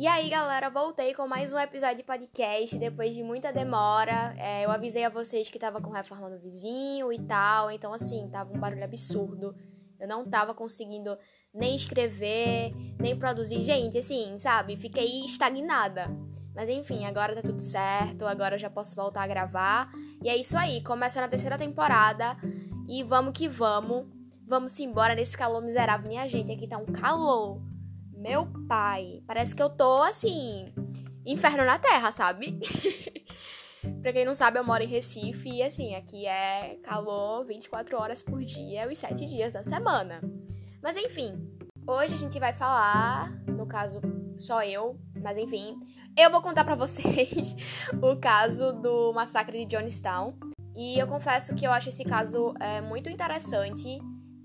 E aí, galera, voltei com mais um episódio de podcast depois de muita demora. É, eu avisei a vocês que tava com reforma no vizinho e tal, então assim, tava um barulho absurdo. Eu não tava conseguindo nem escrever, nem produzir. Gente, assim, sabe? Fiquei estagnada. Mas enfim, agora tá tudo certo, agora eu já posso voltar a gravar. E é isso aí, começa na terceira temporada e vamos que vamos. Vamos embora nesse calor miserável. Minha gente, aqui tá um calor. Meu pai, parece que eu tô assim, inferno na terra, sabe? pra quem não sabe, eu moro em Recife e assim, aqui é calor 24 horas por dia, os 7 dias da semana. Mas enfim, hoje a gente vai falar, no caso, só eu, mas enfim, eu vou contar para vocês o caso do massacre de Johnstown. E eu confesso que eu acho esse caso é, muito interessante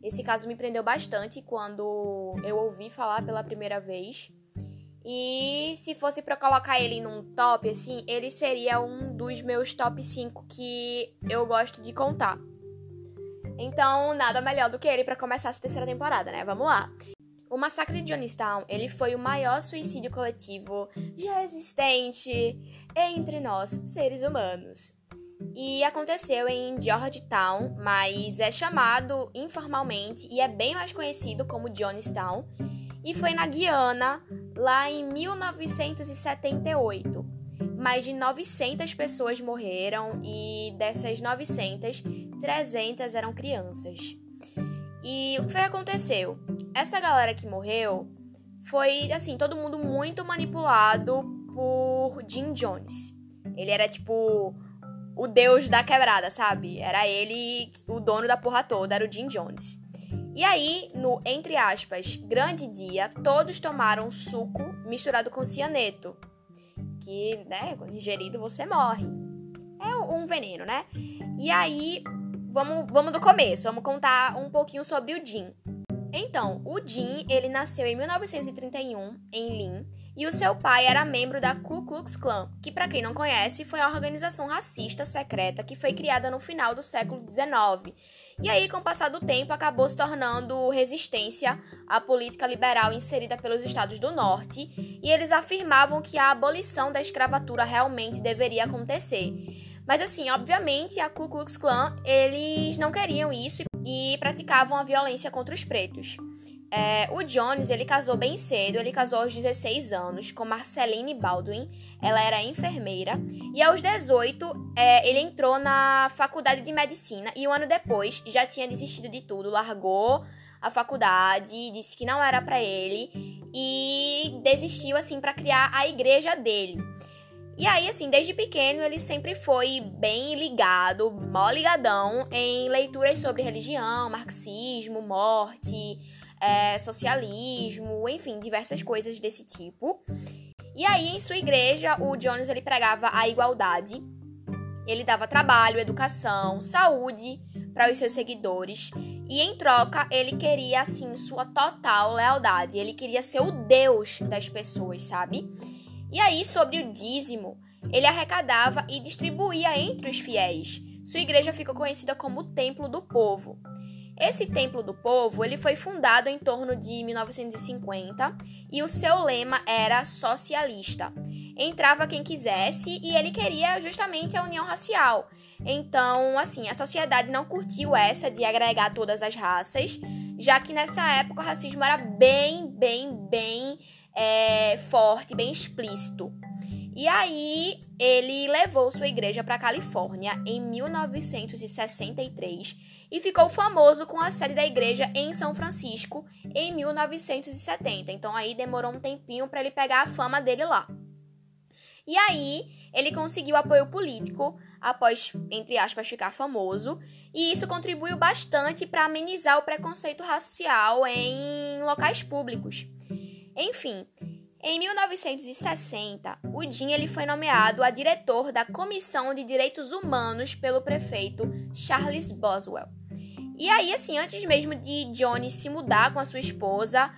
esse caso me prendeu bastante quando eu ouvi falar pela primeira vez. E se fosse para colocar ele num top, assim, ele seria um dos meus top 5 que eu gosto de contar. Então, nada melhor do que ele para começar essa terceira temporada, né? Vamos lá. O massacre de Johnstown, ele foi o maior suicídio coletivo já existente entre nós, seres humanos e aconteceu em Georgetown, mas é chamado informalmente e é bem mais conhecido como Johnstown, e foi na Guiana, lá em 1978. Mais de 900 pessoas morreram e dessas 900, 300 eram crianças. E o que foi que aconteceu? Essa galera que morreu foi, assim, todo mundo muito manipulado por Jim Jones. Ele era tipo o deus da quebrada, sabe? Era ele o dono da porra toda, era o Jim Jones. E aí, no entre aspas, grande dia, todos tomaram suco misturado com cianeto. Que, né, quando ingerido você morre. É um veneno, né? E aí, vamos, vamos do começo, vamos contar um pouquinho sobre o Jim. Então, o Jim, ele nasceu em 1931 em Lynn e o seu pai era membro da Ku Klux Klan, que para quem não conhece, foi a organização racista secreta que foi criada no final do século XIX. E aí, com o passar do tempo, acabou se tornando resistência à política liberal inserida pelos estados do norte, e eles afirmavam que a abolição da escravatura realmente deveria acontecer. Mas assim, obviamente, a Ku Klux Klan, eles não queriam isso e praticavam a violência contra os pretos. É, o Jones, ele casou bem cedo, ele casou aos 16 anos com Marceline Baldwin, ela era enfermeira, e aos 18 é, ele entrou na faculdade de medicina. E um ano depois já tinha desistido de tudo, largou a faculdade, disse que não era para ele e desistiu assim para criar a igreja dele. E aí, assim, desde pequeno ele sempre foi bem ligado, mó ligadão, em leituras sobre religião, marxismo, morte, é, socialismo, enfim, diversas coisas desse tipo. E aí, em sua igreja, o Jones ele pregava a igualdade. Ele dava trabalho, educação, saúde para os seus seguidores. E em troca, ele queria, assim, sua total lealdade. Ele queria ser o Deus das pessoas, sabe? E aí, sobre o dízimo, ele arrecadava e distribuía entre os fiéis. Sua igreja ficou conhecida como o Templo do Povo. Esse Templo do Povo ele foi fundado em torno de 1950 e o seu lema era socialista. Entrava quem quisesse e ele queria justamente a união racial. Então, assim, a sociedade não curtiu essa de agregar todas as raças, já que nessa época o racismo era bem, bem, bem é, forte, bem explícito. E aí ele levou sua igreja para Califórnia em 1963 e ficou famoso com a sede da igreja em São Francisco em 1970. Então aí demorou um tempinho para ele pegar a fama dele lá. E aí ele conseguiu apoio político após, entre aspas, ficar famoso, e isso contribuiu bastante para amenizar o preconceito racial em locais públicos. Enfim, em 1960, o Jim ele foi nomeado a diretor da Comissão de Direitos Humanos pelo prefeito Charles Boswell. E aí, assim, antes mesmo de Johnny se mudar com a sua esposa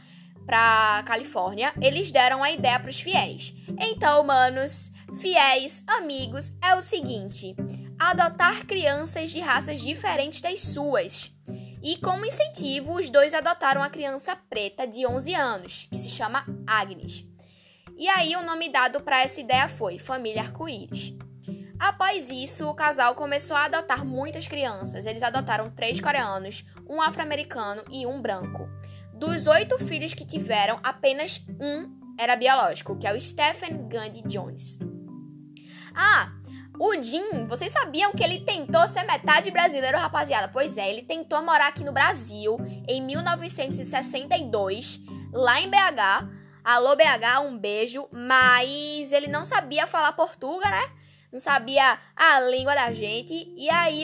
para Califórnia, eles deram a ideia para os fiéis. Então, manos, fiéis, amigos, é o seguinte: adotar crianças de raças diferentes das suas. E como incentivo, os dois adotaram a criança preta de 11 anos, que se chama Agnes. E aí o nome dado para essa ideia foi Família Arco-Íris. Após isso, o casal começou a adotar muitas crianças. Eles adotaram três coreanos, um afro-americano e um branco. Dos oito filhos que tiveram, apenas um era biológico, que é o Stephen Gandhi Jones. Ah, o Jim, vocês sabiam que ele tentou ser metade brasileiro, rapaziada? Pois é, ele tentou morar aqui no Brasil em 1962, lá em BH. Alô, BH, um beijo. Mas ele não sabia falar português, né? não sabia a língua da gente, e aí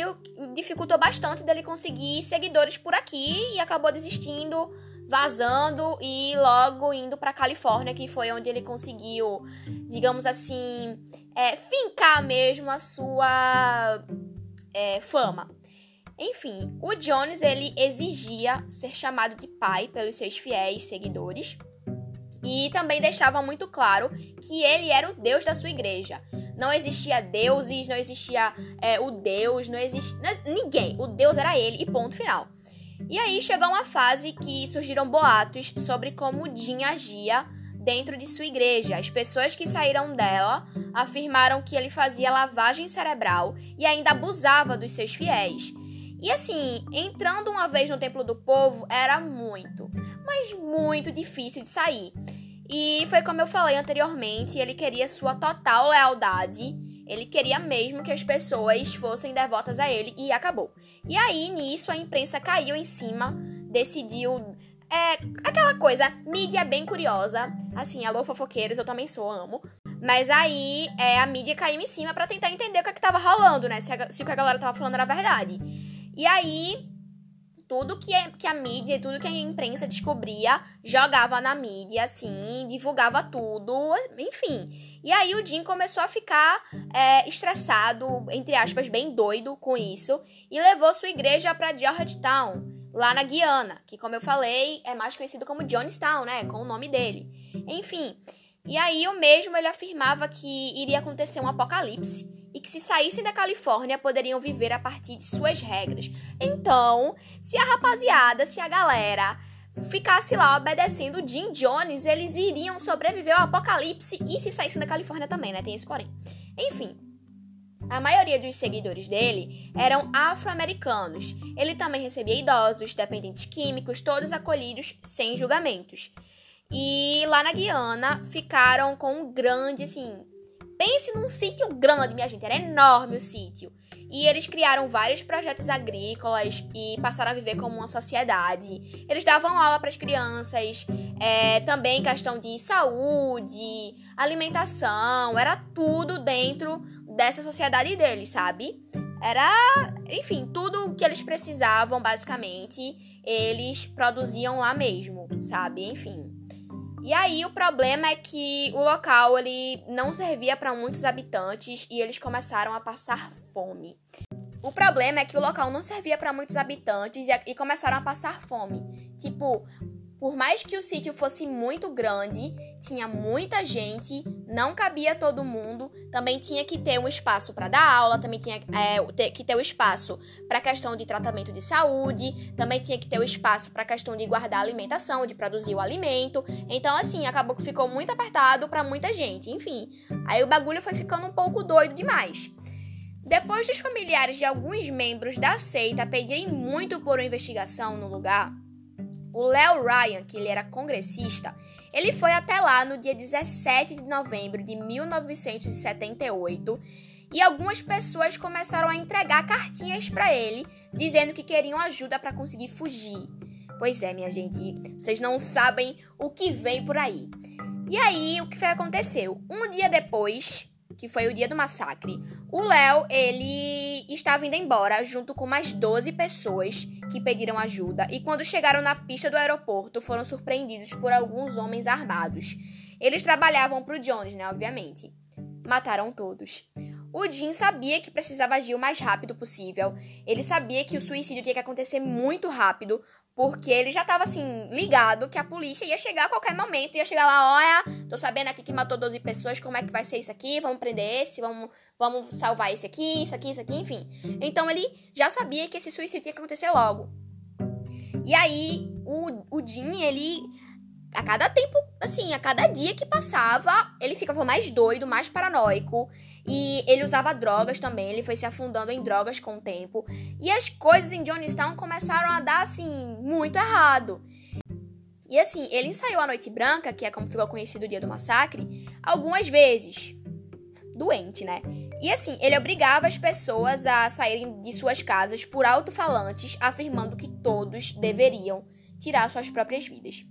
dificultou bastante dele conseguir seguidores por aqui e acabou desistindo, vazando e logo indo para Califórnia, que foi onde ele conseguiu, digamos assim, é, fincar mesmo a sua é, fama. Enfim, o Jones ele exigia ser chamado de pai pelos seus fiéis seguidores e também deixava muito claro que ele era o Deus da sua igreja. Não existia deuses, não existia é, o Deus, não existia ninguém. O Deus era ele e ponto final. E aí chegou uma fase que surgiram boatos sobre como Jin agia dentro de sua igreja. As pessoas que saíram dela afirmaram que ele fazia lavagem cerebral e ainda abusava dos seus fiéis. E assim, entrando uma vez no templo do povo era muito, mas muito difícil de sair. E foi como eu falei anteriormente, ele queria sua total lealdade. Ele queria mesmo que as pessoas fossem devotas a ele e acabou. E aí, nisso, a imprensa caiu em cima, decidiu. É aquela coisa, mídia bem curiosa. Assim, alô, fofoqueiros, eu também sou, amo. Mas aí é, a mídia caiu em cima para tentar entender o que, é que tava rolando, né? Se, a, se o que a galera tava falando era verdade. E aí tudo que, que a mídia, tudo que a imprensa descobria, jogava na mídia, assim, divulgava tudo, enfim. E aí o Jim começou a ficar é, estressado, entre aspas, bem doido com isso, e levou sua igreja para Georgetown, lá na Guiana, que, como eu falei, é mais conhecido como Johnstown, né, com o nome dele. Enfim, e aí o mesmo ele afirmava que iria acontecer um apocalipse e que se saíssem da Califórnia poderiam viver a partir de suas regras. Então, se a rapaziada, se a galera ficasse lá obedecendo Jim Jones, eles iriam sobreviver ao apocalipse e se saíssem da Califórnia também, né? Tem esse porém. Enfim, a maioria dos seguidores dele eram afro-americanos. Ele também recebia idosos, dependentes químicos, todos acolhidos sem julgamentos. E lá na Guiana ficaram com um grande, assim, Pense num sítio grande, minha gente, era enorme o sítio. E eles criaram vários projetos agrícolas e passaram a viver como uma sociedade. Eles davam aula para as crianças, é, também questão de saúde, alimentação, era tudo dentro dessa sociedade deles, sabe? Era, enfim, tudo que eles precisavam, basicamente, eles produziam lá mesmo, sabe? Enfim. E aí o problema é que o local ele não servia para muitos habitantes e eles começaram a passar fome. O problema é que o local não servia para muitos habitantes e, e começaram a passar fome. Tipo, por mais que o sítio fosse muito grande, tinha muita gente, não cabia todo mundo, também tinha que ter um espaço para dar aula, também tinha é, que ter o um espaço para questão de tratamento de saúde, também tinha que ter o um espaço para questão de guardar alimentação, de produzir o alimento. Então, assim, acabou que ficou muito apertado para muita gente. Enfim, aí o bagulho foi ficando um pouco doido demais. Depois dos familiares de alguns membros da seita pedirem muito por uma investigação no lugar, o Léo Ryan, que ele era congressista, ele foi até lá no dia 17 de novembro de 1978 e algumas pessoas começaram a entregar cartinhas para ele dizendo que queriam ajuda para conseguir fugir. Pois é, minha gente, vocês não sabem o que vem por aí. E aí, o que foi aconteceu? Um dia depois, que foi o dia do massacre, o Léo, ele estava indo embora junto com mais 12 pessoas que pediram ajuda e quando chegaram na pista do aeroporto foram surpreendidos por alguns homens armados. Eles trabalhavam para o Jones, né, obviamente. Mataram todos. O Jim sabia que precisava agir o mais rápido possível. Ele sabia que o suicídio tinha que acontecer muito rápido, porque ele já tava assim, ligado que a polícia ia chegar a qualquer momento, ia chegar lá, olha, tô sabendo aqui que matou 12 pessoas, como é que vai ser isso aqui? Vamos prender esse, vamos, vamos salvar esse aqui, isso aqui, isso aqui, enfim. Então ele já sabia que esse suicídio ia acontecer logo. E aí, o, o Jim, ele a cada tempo, assim, a cada dia que passava, ele ficava mais doido, mais paranoico. E ele usava drogas também, ele foi se afundando em drogas com o tempo. E as coisas em Johnstown começaram a dar, assim, muito errado. E assim, ele ensaiou a Noite Branca, que é como ficou conhecido o dia do massacre, algumas vezes. Doente, né? E assim, ele obrigava as pessoas a saírem de suas casas por alto-falantes, afirmando que todos deveriam tirar suas próprias vidas.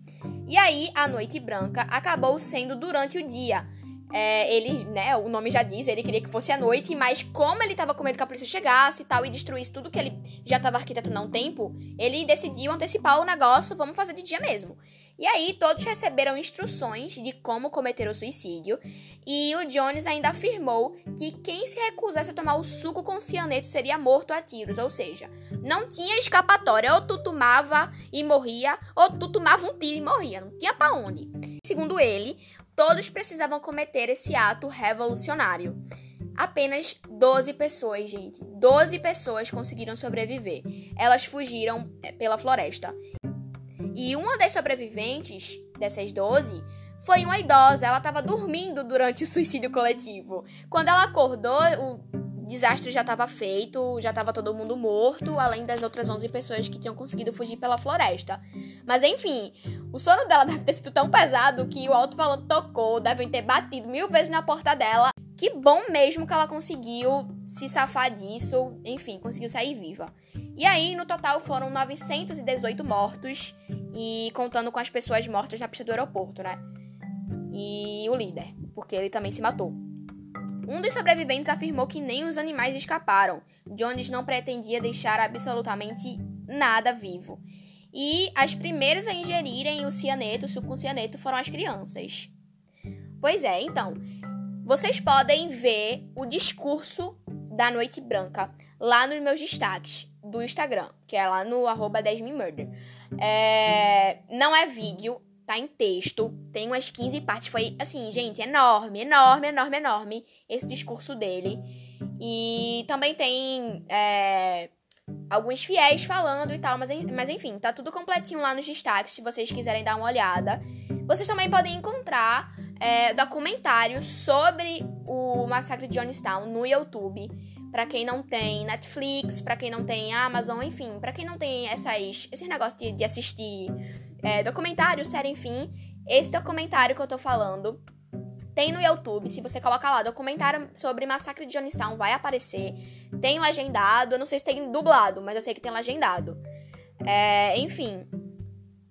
E aí, a Noite Branca acabou sendo durante o dia. É, ele, né, o nome já diz, ele queria que fosse à noite, mas como ele tava com medo que a polícia chegasse e tal e destruísse tudo que ele já tava arquitetando há um tempo, ele decidiu antecipar o negócio, vamos fazer de dia mesmo. E aí todos receberam instruções de como cometer o suicídio, e o Jones ainda afirmou que quem se recusasse a tomar o suco com cianeto seria morto a tiros, ou seja, não tinha escapatória, ou tu tomava e morria, ou tu tomava um tiro e morria, não tinha para onde. Segundo ele, todos precisavam cometer esse ato revolucionário. Apenas 12 pessoas, gente. 12 pessoas conseguiram sobreviver. Elas fugiram é, pela floresta. E uma das sobreviventes dessas 12 foi uma idosa. Ela estava dormindo durante o suicídio coletivo. Quando ela acordou, o desastre já estava feito, já estava todo mundo morto, além das outras 11 pessoas que tinham conseguido fugir pela floresta. Mas enfim, o sono dela deve ter sido tão pesado que o alto-falante tocou, devem ter batido mil vezes na porta dela. Que bom mesmo que ela conseguiu se safar disso, enfim, conseguiu sair viva. E aí, no total, foram 918 mortos, e contando com as pessoas mortas na pista do aeroporto, né? E o líder, porque ele também se matou. Um dos sobreviventes afirmou que nem os animais escaparam. Jones não pretendia deixar absolutamente nada vivo. E as primeiras a ingerirem o cianeto, o suco com cianeto, foram as crianças. Pois é, então, vocês podem ver o discurso da Noite Branca lá nos meus destaques do Instagram, que é lá no arroba 10murder. É, não é vídeo, tá em texto, tem umas 15 partes. Foi assim, gente, enorme, enorme, enorme, enorme esse discurso dele. E também tem é, alguns fiéis falando e tal, mas, mas enfim, tá tudo completinho lá nos destaques, se vocês quiserem dar uma olhada. Vocês também podem encontrar é, documentários sobre o massacre de Johnstown no YouTube. Para quem não tem Netflix, para quem não tem Amazon, enfim, para quem não tem essas, esses negócios de, de assistir é, documentário, série, enfim, esse documentário que eu tô falando tem no YouTube, se você colocar lá documentário sobre massacre de Johnstown, vai aparecer. Tem legendado, eu não sei se tem dublado, mas eu sei que tem legendado. É, enfim,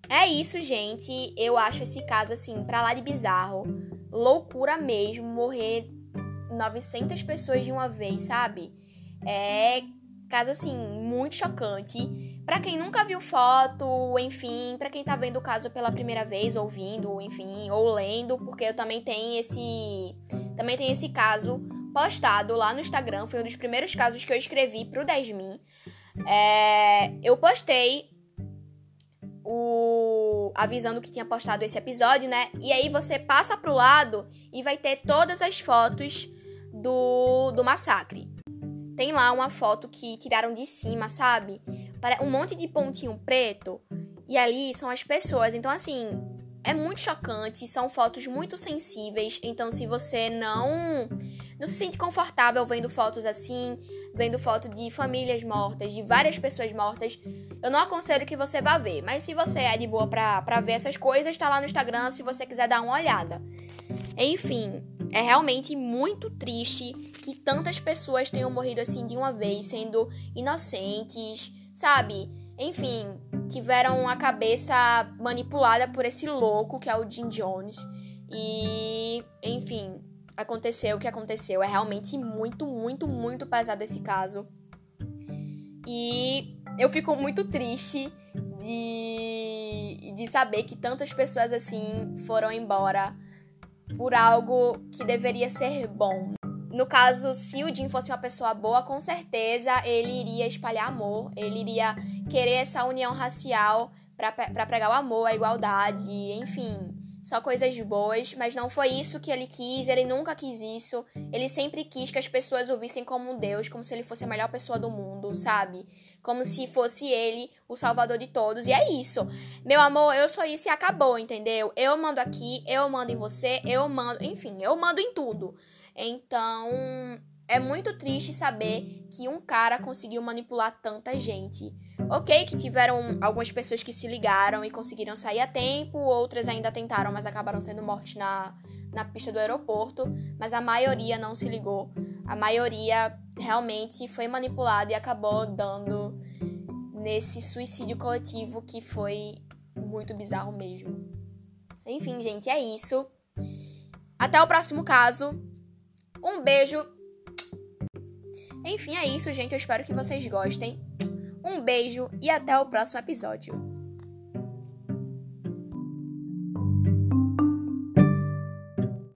é isso, gente. Eu acho esse caso, assim, pra lá de bizarro. Loucura mesmo, morrer 900 pessoas de uma vez, sabe? É caso, assim, muito chocante. Para quem nunca viu foto, enfim, para quem tá vendo o caso pela primeira vez, ouvindo, enfim, ou lendo, porque eu também tenho esse também tem esse caso postado lá no Instagram, foi um dos primeiros casos que eu escrevi pro 10min. É, eu postei o avisando que tinha postado esse episódio, né? E aí você passa pro lado e vai ter todas as fotos do, do massacre. Tem lá uma foto que tiraram de cima, sabe? Um monte de pontinho preto. E ali são as pessoas. Então, assim, é muito chocante. São fotos muito sensíveis. Então, se você não não se sente confortável vendo fotos assim, vendo foto de famílias mortas, de várias pessoas mortas, eu não aconselho que você vá ver. Mas se você é de boa pra, pra ver essas coisas, tá lá no Instagram se você quiser dar uma olhada. Enfim, é realmente muito triste que tantas pessoas tenham morrido assim de uma vez, sendo inocentes, sabe? Enfim, tiveram a cabeça manipulada por esse louco que é o Jim Jones. E, enfim, aconteceu o que aconteceu. É realmente muito, muito, muito pesado esse caso. E eu fico muito triste de, de saber que tantas pessoas assim foram embora por algo que deveria ser bom. No caso, se o Jim fosse uma pessoa boa, com certeza ele iria espalhar amor, ele iria querer essa união racial para pregar o amor, a igualdade, enfim, só coisas boas, mas não foi isso que ele quis, ele nunca quis isso. Ele sempre quis que as pessoas o vissem como um deus, como se ele fosse a melhor pessoa do mundo, sabe? Como se fosse ele o salvador de todos. E é isso. Meu amor, eu sou isso e acabou, entendeu? Eu mando aqui, eu mando em você, eu mando, enfim, eu mando em tudo. Então, é muito triste saber que um cara conseguiu manipular tanta gente. Ok, que tiveram algumas pessoas que se ligaram e conseguiram sair a tempo, outras ainda tentaram, mas acabaram sendo mortas na, na pista do aeroporto, mas a maioria não se ligou. A maioria realmente foi manipulada e acabou dando nesse suicídio coletivo que foi muito bizarro mesmo. Enfim, gente, é isso. Até o próximo caso. Um beijo enfim, é isso, gente. Eu espero que vocês gostem. Um beijo e até o próximo episódio.